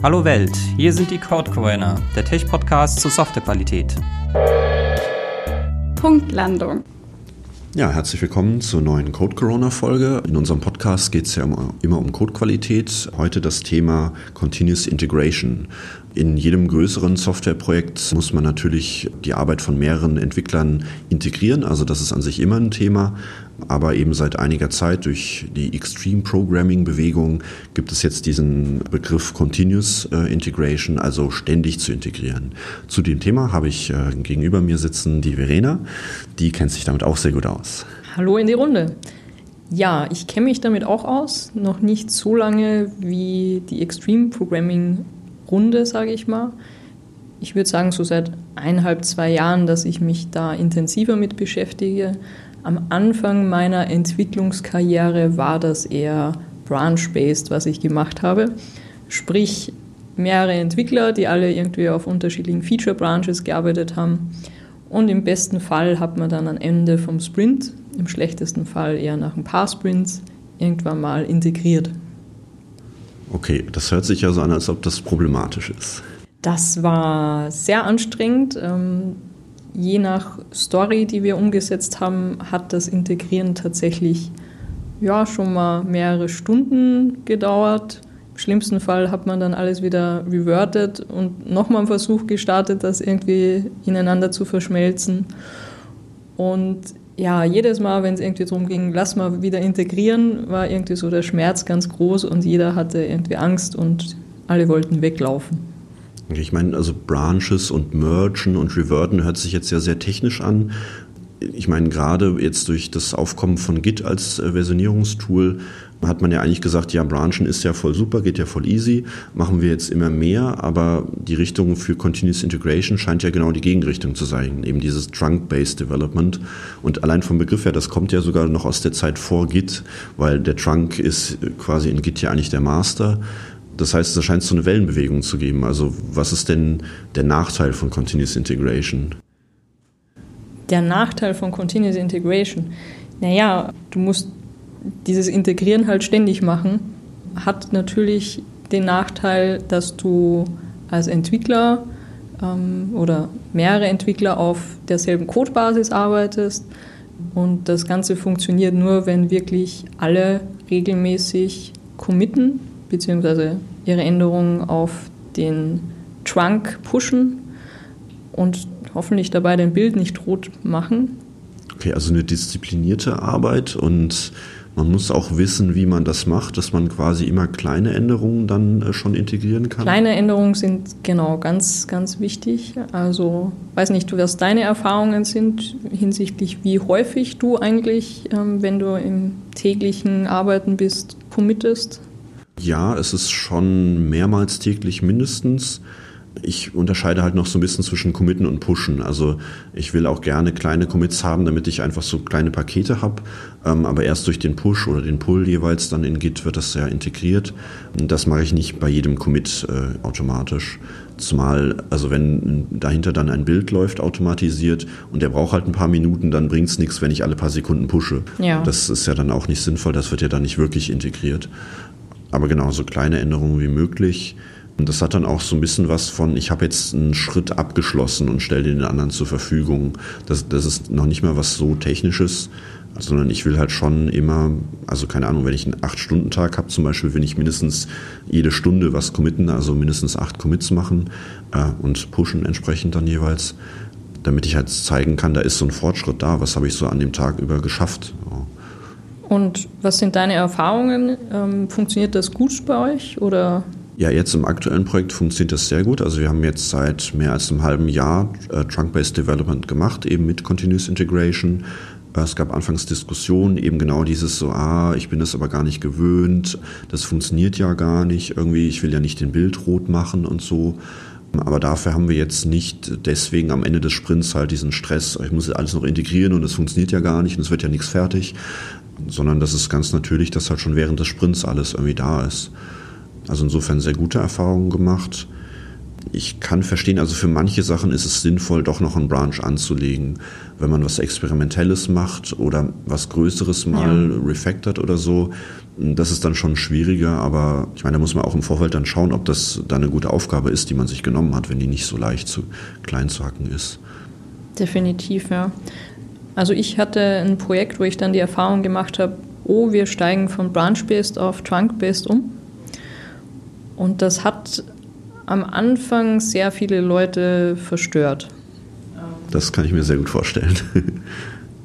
Hallo Welt, hier sind die Code Corona, der Tech-Podcast zur Softwarequalität. Punktlandung. Ja, herzlich willkommen zur neuen Code Corona Folge. In unserem Podcast geht es ja immer um Codequalität. Heute das Thema Continuous Integration. In jedem größeren Softwareprojekt muss man natürlich die Arbeit von mehreren Entwicklern integrieren. Also das ist an sich immer ein Thema. Aber eben seit einiger Zeit durch die Extreme Programming Bewegung gibt es jetzt diesen Begriff Continuous äh, Integration, also ständig zu integrieren. Zu dem Thema habe ich äh, gegenüber mir sitzen die Verena. Die kennt sich damit auch sehr gut aus. Hallo in die Runde. Ja, ich kenne mich damit auch aus. Noch nicht so lange wie die Extreme Programming Runde, sage ich mal. Ich würde sagen, so seit eineinhalb, zwei Jahren, dass ich mich da intensiver mit beschäftige. Am Anfang meiner Entwicklungskarriere war das eher branch-based, was ich gemacht habe. Sprich, mehrere Entwickler, die alle irgendwie auf unterschiedlichen Feature-Branches gearbeitet haben. Und im besten Fall hat man dann am Ende vom Sprint, im schlechtesten Fall eher nach ein paar Sprints, irgendwann mal integriert. Okay, das hört sich ja so an, als ob das problematisch ist. Das war sehr anstrengend. Je nach Story, die wir umgesetzt haben, hat das Integrieren tatsächlich ja, schon mal mehrere Stunden gedauert. Im schlimmsten Fall hat man dann alles wieder reverted und nochmal einen Versuch gestartet, das irgendwie ineinander zu verschmelzen. Und ja, jedes Mal, wenn es irgendwie darum ging, lass mal wieder integrieren, war irgendwie so der Schmerz ganz groß und jeder hatte irgendwie Angst und alle wollten weglaufen. Ich meine, also Branches und Mergen und Reverten hört sich jetzt ja sehr technisch an. Ich meine, gerade jetzt durch das Aufkommen von Git als äh, Versionierungstool hat man ja eigentlich gesagt, ja, Branchen ist ja voll super, geht ja voll easy, machen wir jetzt immer mehr, aber die Richtung für Continuous Integration scheint ja genau die Gegenrichtung zu sein, eben dieses Trunk-Based Development. Und allein vom Begriff her, das kommt ja sogar noch aus der Zeit vor Git, weil der Trunk ist quasi in Git ja eigentlich der Master. Das heißt, da scheint es so eine Wellenbewegung zu geben. Also was ist denn der Nachteil von Continuous Integration? Der Nachteil von Continuous Integration? Naja, du musst dieses Integrieren halt ständig machen, hat natürlich den Nachteil, dass du als Entwickler ähm, oder mehrere Entwickler auf derselben Codebasis arbeitest. Und das Ganze funktioniert nur, wenn wirklich alle regelmäßig committen, beziehungsweise ihre Änderungen auf den Trunk pushen und hoffentlich dabei dein Bild nicht rot machen. Okay, also eine disziplinierte Arbeit und man muss auch wissen, wie man das macht, dass man quasi immer kleine Änderungen dann äh, schon integrieren kann. Kleine Änderungen sind genau ganz, ganz wichtig. Also weiß nicht, was deine Erfahrungen sind hinsichtlich, wie häufig du eigentlich, ähm, wenn du im täglichen Arbeiten bist, committest. Ja, es ist schon mehrmals täglich mindestens ich unterscheide halt noch so ein bisschen zwischen Committen und Pushen. Also ich will auch gerne kleine Commits haben, damit ich einfach so kleine Pakete habe. Ähm, aber erst durch den Push oder den Pull jeweils dann in Git wird das ja integriert. Das mache ich nicht bei jedem Commit äh, automatisch. Zumal, also wenn dahinter dann ein Bild läuft automatisiert und der braucht halt ein paar Minuten, dann bringt es nichts, wenn ich alle paar Sekunden pushe. Ja. Das ist ja dann auch nicht sinnvoll, das wird ja dann nicht wirklich integriert. Aber genau, so kleine Änderungen wie möglich. Und das hat dann auch so ein bisschen was von, ich habe jetzt einen Schritt abgeschlossen und stelle den anderen zur Verfügung. Das, das ist noch nicht mal was so Technisches, sondern ich will halt schon immer, also keine Ahnung, wenn ich einen 8-Stunden-Tag habe zum Beispiel, will ich mindestens jede Stunde was committen, also mindestens acht Commits machen äh, und pushen entsprechend dann jeweils, damit ich halt zeigen kann, da ist so ein Fortschritt da, was habe ich so an dem Tag über geschafft. Und was sind deine Erfahrungen? Ähm, funktioniert das gut bei euch oder ja, jetzt im aktuellen Projekt funktioniert das sehr gut. Also wir haben jetzt seit mehr als einem halben Jahr äh, Trunk-Based Development gemacht, eben mit Continuous Integration. Äh, es gab anfangs Diskussionen, eben genau dieses so, ah, ich bin das aber gar nicht gewöhnt, das funktioniert ja gar nicht, irgendwie, ich will ja nicht den Bild rot machen und so. Aber dafür haben wir jetzt nicht deswegen am Ende des Sprints halt diesen Stress, ich muss alles noch integrieren und es funktioniert ja gar nicht und es wird ja nichts fertig, sondern das ist ganz natürlich, dass halt schon während des Sprints alles irgendwie da ist. Also insofern sehr gute Erfahrungen gemacht. ich kann verstehen, also für manche Sachen ist es sinnvoll, doch noch einen Branch anzulegen. Wenn man was Experimentelles macht oder was Größeres mal ja. refactort oder so, das ist dann schon schwieriger, aber ich meine, da muss man auch im Vorfeld dann schauen, ob das da eine gute Aufgabe ist, die man sich genommen hat, wenn die nicht so leicht zu klein zu hacken ist. Definitiv, ja. Also ich hatte ein Projekt, wo ich dann die Erfahrung gemacht habe, oh, wir steigen von Branch-Based auf Trunk-Based um. Und das hat am Anfang sehr viele Leute verstört. Das kann ich mir sehr gut vorstellen.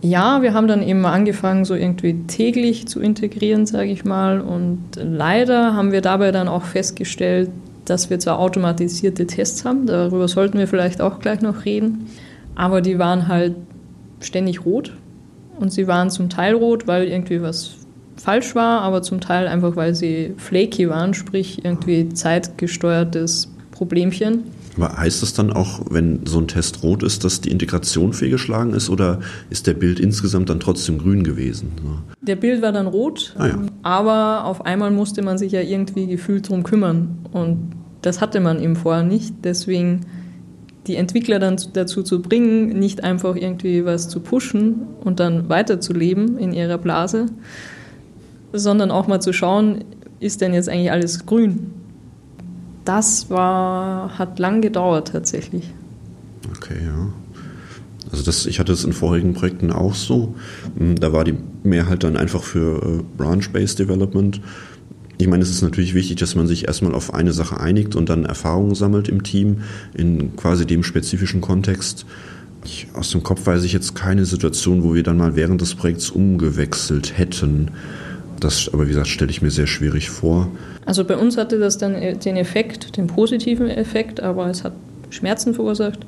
Ja, wir haben dann eben angefangen, so irgendwie täglich zu integrieren, sage ich mal. Und leider haben wir dabei dann auch festgestellt, dass wir zwar automatisierte Tests haben, darüber sollten wir vielleicht auch gleich noch reden, aber die waren halt ständig rot. Und sie waren zum Teil rot, weil irgendwie was falsch war, aber zum Teil einfach, weil sie flaky waren, sprich irgendwie zeitgesteuertes Problemchen. Aber heißt das dann auch, wenn so ein Test rot ist, dass die Integration fehlgeschlagen ist oder ist der Bild insgesamt dann trotzdem grün gewesen? Der Bild war dann rot, ah, ja. aber auf einmal musste man sich ja irgendwie gefühlt drum kümmern und das hatte man eben vorher nicht. Deswegen die Entwickler dann dazu zu bringen, nicht einfach irgendwie was zu pushen und dann weiterzuleben in ihrer Blase, sondern auch mal zu schauen, ist denn jetzt eigentlich alles grün? Das war, hat lang gedauert tatsächlich. Okay, ja. Also das, ich hatte es in vorigen Projekten auch so. Hm, da war die Mehrheit dann einfach für äh, Branch-Based Development. Ich meine, es ist natürlich wichtig, dass man sich erstmal auf eine Sache einigt und dann Erfahrungen sammelt im Team in quasi dem spezifischen Kontext. Ich, aus dem Kopf weiß ich jetzt keine Situation, wo wir dann mal während des Projekts umgewechselt hätten. Das aber, wie gesagt, stelle ich mir sehr schwierig vor. Also bei uns hatte das dann den Effekt, den positiven Effekt, aber es hat Schmerzen verursacht,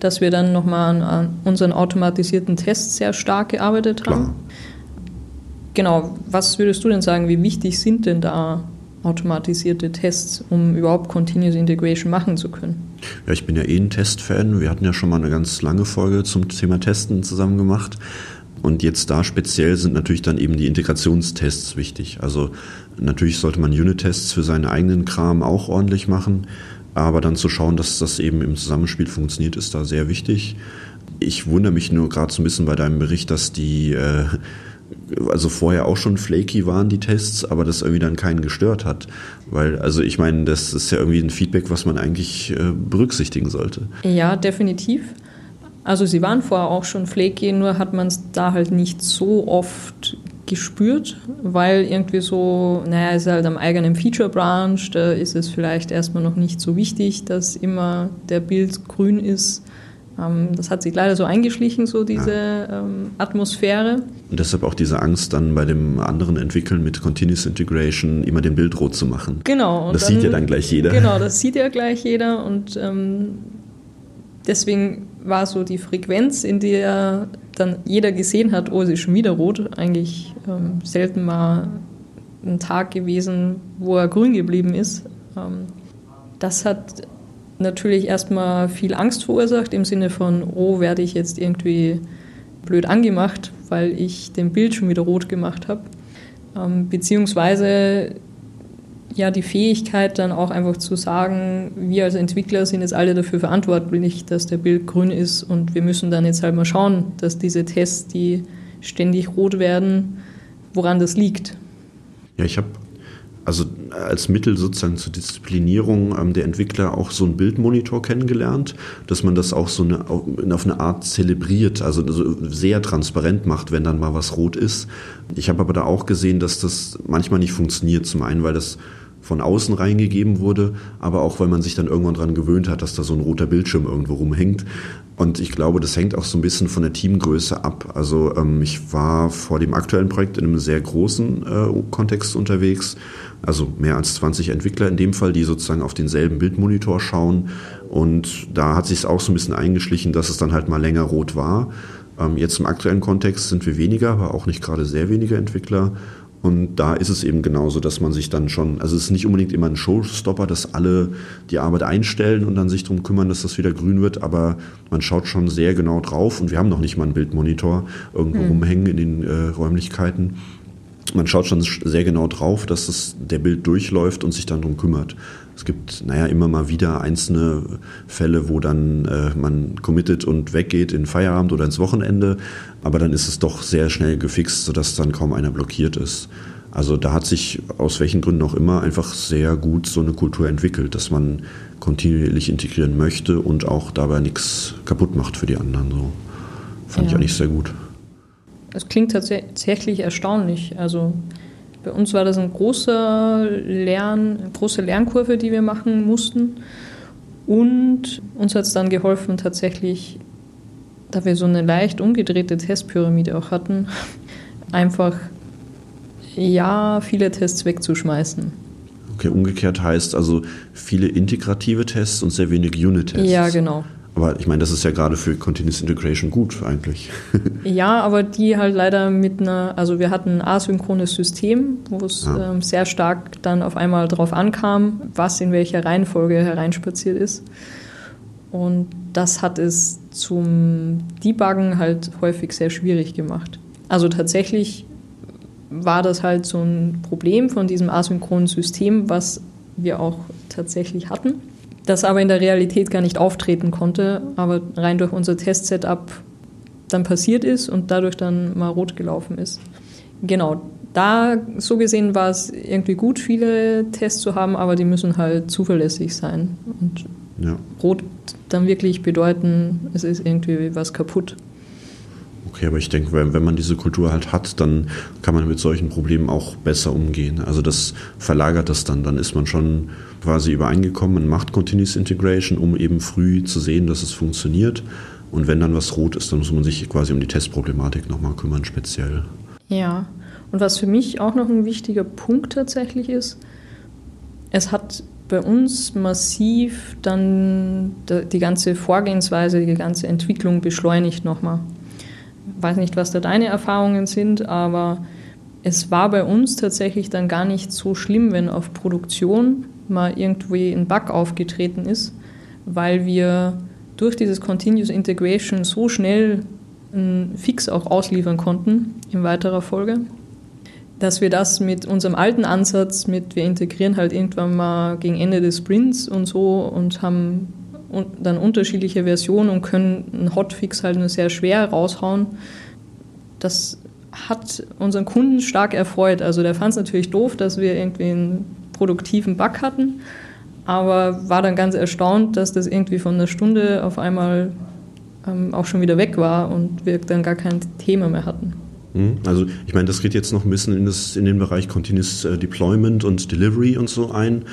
dass wir dann nochmal an, unseren automatisierten Tests sehr stark gearbeitet haben. Klar. Genau, was würdest du denn sagen, wie wichtig sind denn da automatisierte Tests, um überhaupt Continuous Integration machen zu können? Ja, ich bin ja eh ein Testfan. Wir hatten ja schon mal eine ganz lange Folge zum Thema Testen zusammen gemacht. Und jetzt da speziell sind natürlich dann eben die Integrationstests wichtig. Also natürlich sollte man Unit-Tests für seinen eigenen Kram auch ordentlich machen, aber dann zu schauen, dass das eben im Zusammenspiel funktioniert, ist da sehr wichtig. Ich wundere mich nur gerade so ein bisschen bei deinem Bericht, dass die äh, also vorher auch schon flaky waren die Tests, aber das irgendwie dann keinen gestört hat. Weil, also ich meine, das ist ja irgendwie ein Feedback, was man eigentlich äh, berücksichtigen sollte. Ja, definitiv. Also sie waren vorher auch schon flaky, nur hat man es da halt nicht so oft gespürt, weil irgendwie so, naja, ist halt am eigenen Feature-Branch, da ist es vielleicht erstmal noch nicht so wichtig, dass immer der Bild grün ist. Ähm, das hat sich leider so eingeschlichen, so diese ja. ähm, Atmosphäre. Und deshalb auch diese Angst, dann bei dem anderen Entwickeln mit Continuous Integration immer den Bild rot zu machen. Genau. das dann, sieht ja dann gleich jeder. Genau, das sieht ja gleich jeder und ähm, deswegen war so die Frequenz, in der dann jeder gesehen hat, oh, es ist schon wieder rot, eigentlich ähm, selten mal ein Tag gewesen, wo er grün geblieben ist. Ähm, das hat natürlich erstmal viel Angst verursacht im Sinne von, oh, werde ich jetzt irgendwie blöd angemacht, weil ich den Bild schon wieder rot gemacht habe. Ähm, beziehungsweise ja die Fähigkeit dann auch einfach zu sagen, wir als Entwickler sind jetzt alle dafür verantwortlich, dass der Bild grün ist und wir müssen dann jetzt halt mal schauen, dass diese Tests, die ständig rot werden, woran das liegt. Ja, ich habe also als Mittel sozusagen zur Disziplinierung ähm, der Entwickler auch so einen Bildmonitor kennengelernt, dass man das auch so eine, auf eine Art zelebriert, also sehr transparent macht, wenn dann mal was rot ist. Ich habe aber da auch gesehen, dass das manchmal nicht funktioniert. Zum einen, weil das von außen reingegeben wurde, aber auch weil man sich dann irgendwann daran gewöhnt hat, dass da so ein roter Bildschirm irgendwo rumhängt. Und ich glaube, das hängt auch so ein bisschen von der Teamgröße ab. Also ähm, ich war vor dem aktuellen Projekt in einem sehr großen äh, Kontext unterwegs, also mehr als 20 Entwickler in dem Fall, die sozusagen auf denselben Bildmonitor schauen. Und da hat sich es auch so ein bisschen eingeschlichen, dass es dann halt mal länger rot war. Ähm, jetzt im aktuellen Kontext sind wir weniger, aber auch nicht gerade sehr wenige Entwickler. Und da ist es eben genauso, dass man sich dann schon, also es ist nicht unbedingt immer ein Showstopper, dass alle die Arbeit einstellen und dann sich darum kümmern, dass das wieder grün wird, aber man schaut schon sehr genau drauf und wir haben noch nicht mal einen Bildmonitor irgendwo hm. rumhängen in den äh, Räumlichkeiten. man schaut schon sehr genau drauf, dass das, der Bild durchläuft und sich dann darum kümmert. Es gibt, naja, immer mal wieder einzelne Fälle, wo dann äh, man committet und weggeht in Feierabend oder ins Wochenende, aber dann ist es doch sehr schnell gefixt, sodass dann kaum einer blockiert ist. Also da hat sich aus welchen Gründen auch immer einfach sehr gut so eine Kultur entwickelt, dass man kontinuierlich integrieren möchte und auch dabei nichts kaputt macht für die anderen. So fand ja. ich eigentlich sehr gut. Es klingt tatsächlich erstaunlich. Also bei uns war das ein großer Lern, eine große Lernkurve, die wir machen mussten. Und uns hat es dann geholfen, tatsächlich, da wir so eine leicht umgedrehte Testpyramide auch hatten, einfach ja, viele Tests wegzuschmeißen. Okay, umgekehrt heißt also viele integrative Tests und sehr wenig Unit-Tests. Ja, genau. Aber ich meine, das ist ja gerade für Continuous Integration gut eigentlich. ja, aber die halt leider mit einer, also wir hatten ein asynchrones System, wo es ja. ähm, sehr stark dann auf einmal darauf ankam, was in welcher Reihenfolge hereinspaziert ist. Und das hat es zum Debuggen halt häufig sehr schwierig gemacht. Also tatsächlich war das halt so ein Problem von diesem asynchronen System, was wir auch tatsächlich hatten das aber in der Realität gar nicht auftreten konnte, aber rein durch unser Test-Setup dann passiert ist und dadurch dann mal rot gelaufen ist. Genau, da so gesehen war es irgendwie gut, viele Tests zu haben, aber die müssen halt zuverlässig sein. Und ja. rot dann wirklich bedeuten, es ist irgendwie was kaputt. Okay, aber ich denke, wenn, man diese Kultur halt hat, dann kann man mit solchen Problemen auch besser umgehen. Also das verlagert das dann, dann ist man schon quasi übereingekommen, man macht Continuous Integration, um eben früh zu sehen, dass es funktioniert. Und wenn dann was rot ist, dann muss man sich quasi um die Testproblematik nochmal kümmern, speziell. Ja, und was für mich auch noch ein wichtiger Punkt tatsächlich ist, es hat bei uns massiv dann die ganze Vorgehensweise, die ganze Entwicklung beschleunigt nochmal. Weiß nicht, was da deine Erfahrungen sind, aber es war bei uns tatsächlich dann gar nicht so schlimm, wenn auf Produktion mal irgendwie ein Bug aufgetreten ist, weil wir durch dieses Continuous Integration so schnell einen Fix auch ausliefern konnten in weiterer Folge, dass wir das mit unserem alten Ansatz, mit wir integrieren halt irgendwann mal gegen Ende des Sprints und so und haben dann unterschiedliche Versionen und können einen Hotfix halt nur sehr schwer raushauen. Das hat unseren Kunden stark erfreut. Also der fand es natürlich doof, dass wir irgendwie einen produktiven Bug hatten, aber war dann ganz erstaunt, dass das irgendwie von einer Stunde auf einmal ähm, auch schon wieder weg war und wir dann gar kein Thema mehr hatten. Hm? Also ich meine, das geht jetzt noch ein bisschen in, das, in den Bereich Continuous äh, Deployment und Delivery und so ein.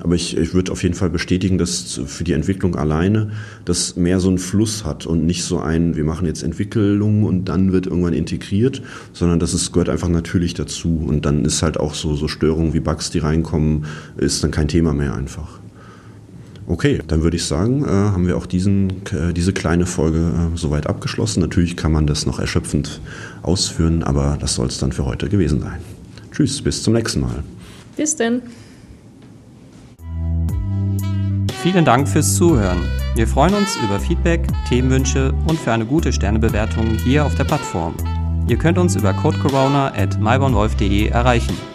Aber ich, ich würde auf jeden Fall bestätigen, dass für die Entwicklung alleine das mehr so einen Fluss hat und nicht so ein, wir machen jetzt Entwicklung und dann wird irgendwann integriert, sondern das ist, gehört einfach natürlich dazu. Und dann ist halt auch so, so Störungen wie Bugs, die reinkommen, ist dann kein Thema mehr einfach. Okay, dann würde ich sagen, äh, haben wir auch diesen, äh, diese kleine Folge äh, soweit abgeschlossen. Natürlich kann man das noch erschöpfend ausführen, aber das soll es dann für heute gewesen sein. Tschüss, bis zum nächsten Mal. Bis denn. Vielen Dank fürs Zuhören. Wir freuen uns über Feedback, Themenwünsche und für eine gute Sternebewertung hier auf der Plattform. Ihr könnt uns über codecorona at erreichen.